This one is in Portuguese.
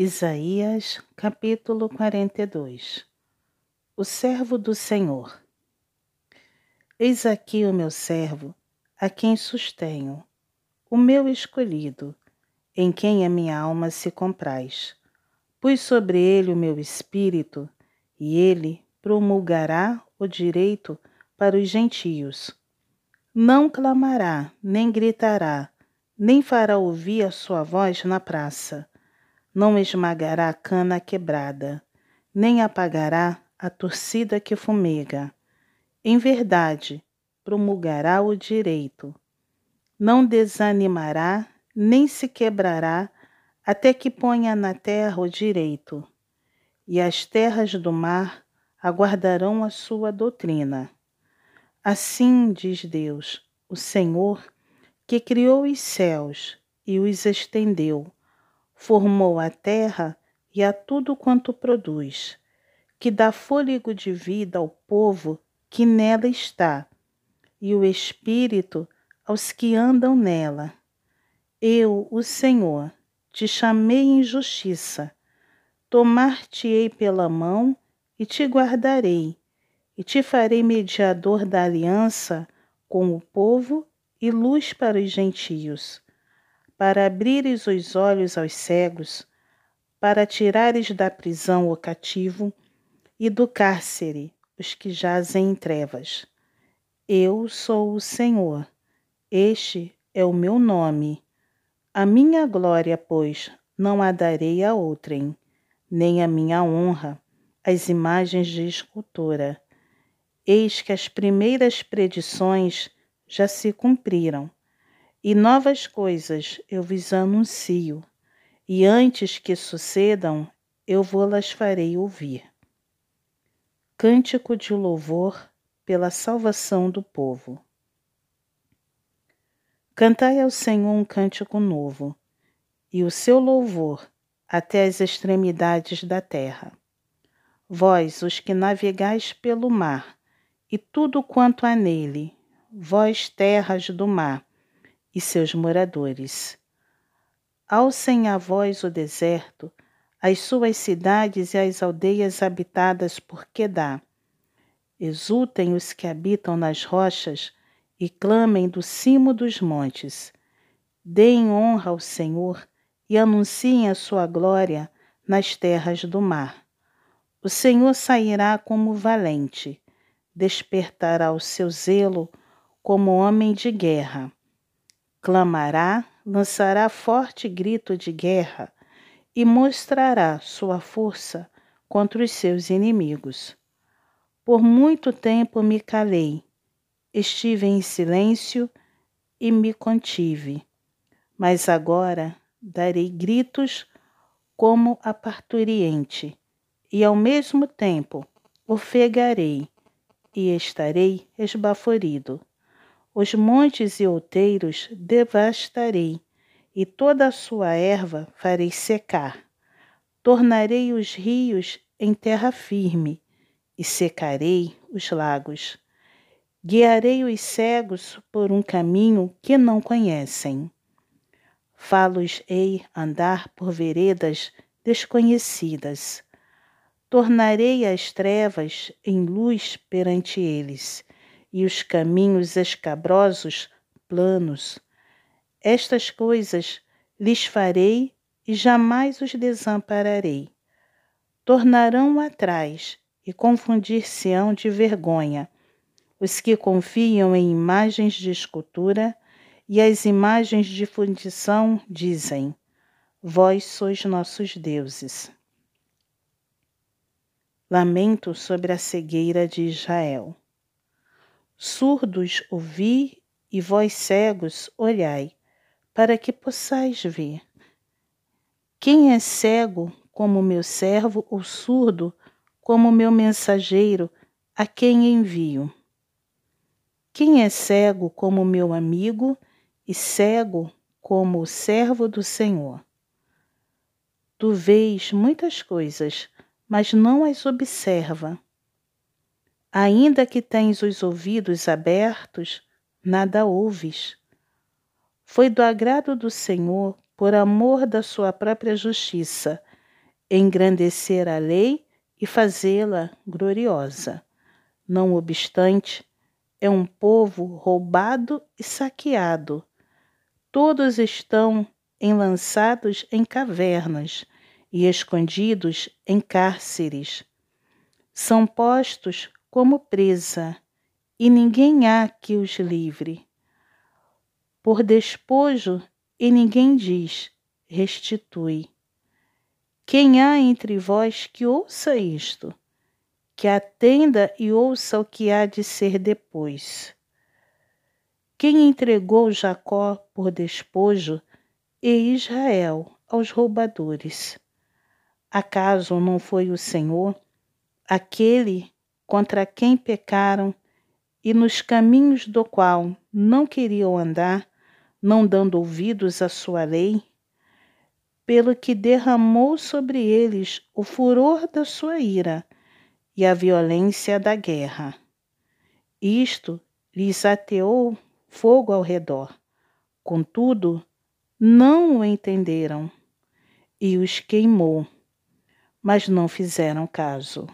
Isaías capítulo 42 O servo do Senhor Eis aqui o meu servo, a quem sustenho, o meu escolhido, em quem a minha alma se compraz. Pus sobre ele o meu espírito, e ele promulgará o direito para os gentios. Não clamará, nem gritará, nem fará ouvir a sua voz na praça não esmagará a cana quebrada, nem apagará a torcida que fumega. Em verdade, promulgará o direito. Não desanimará, nem se quebrará, até que ponha na terra o direito. E as terras do mar aguardarão a sua doutrina. Assim diz Deus, o Senhor, que criou os céus e os estendeu formou a terra e a tudo quanto produz, que dá fôlego de vida ao povo que nela está, e o espírito aos que andam nela. Eu, o Senhor, te chamei em justiça, tomar-te-ei pela mão e te guardarei, e te farei mediador da aliança com o povo e luz para os gentios para abrires os olhos aos cegos, para tirares da prisão o cativo e do cárcere os que jazem em trevas. Eu sou o Senhor, este é o meu nome. A minha glória, pois, não a darei a outrem, nem a minha honra às imagens de escultura. Eis que as primeiras predições já se cumpriram e novas coisas eu vos anuncio, e antes que sucedam, eu vou-las farei ouvir. Cântico de louvor pela salvação do povo. Cantai ao Senhor um cântico novo, e o seu louvor até as extremidades da terra. Vós, os que navegais pelo mar, e tudo quanto há nele, vós, terras do mar, e seus moradores. Alcem a voz o deserto, as suas cidades e as aldeias habitadas por Quedá. Exultem os que habitam nas rochas e clamem do cimo dos montes. Deem honra ao Senhor e anunciem a sua glória nas terras do mar. O Senhor sairá como valente, despertará o seu zelo como homem de guerra clamará, lançará forte grito de guerra e mostrará sua força contra os seus inimigos. Por muito tempo me calei, estive em silêncio e me contive, mas agora darei gritos como a parturiente, e ao mesmo tempo ofegarei e estarei esbaforido. Os montes e outeiros devastarei, e toda a sua erva farei secar. Tornarei os rios em terra firme, e secarei os lagos. Guiarei os cegos por um caminho que não conhecem. Falos-ei andar por veredas desconhecidas. Tornarei as trevas em luz perante eles e os caminhos escabrosos planos. Estas coisas lhes farei e jamais os desampararei. Tornarão atrás e confundir-se-ão de vergonha os que confiam em imagens de escultura e as imagens de fundição dizem: Vós sois nossos deuses. Lamento sobre a cegueira de Israel. Surdos ouvi e vós cegos olhai, para que possais ver. Quem é cego como meu servo ou surdo como meu mensageiro a quem envio? Quem é cego como meu amigo e cego como o servo do Senhor? Tu vês muitas coisas, mas não as observa Ainda que tens os ouvidos abertos, nada ouves. Foi do agrado do Senhor, por amor da sua própria justiça, engrandecer a lei e fazê-la gloriosa. Não obstante, é um povo roubado e saqueado. Todos estão enlançados em cavernas e escondidos em cárceres. São postos como presa, e ninguém há que os livre. Por despojo, e ninguém diz: restitui. Quem há entre vós que ouça isto, que atenda e ouça o que há de ser depois. Quem entregou Jacó por despojo e Israel aos roubadores? Acaso não foi o Senhor aquele contra quem pecaram e nos caminhos do qual não queriam andar, não dando ouvidos à sua lei? pelo que derramou sobre eles o furor da sua ira e a violência da guerra. Isto lhes ateou fogo ao redor. Contudo, não o entenderam e os queimou, mas não fizeram caso.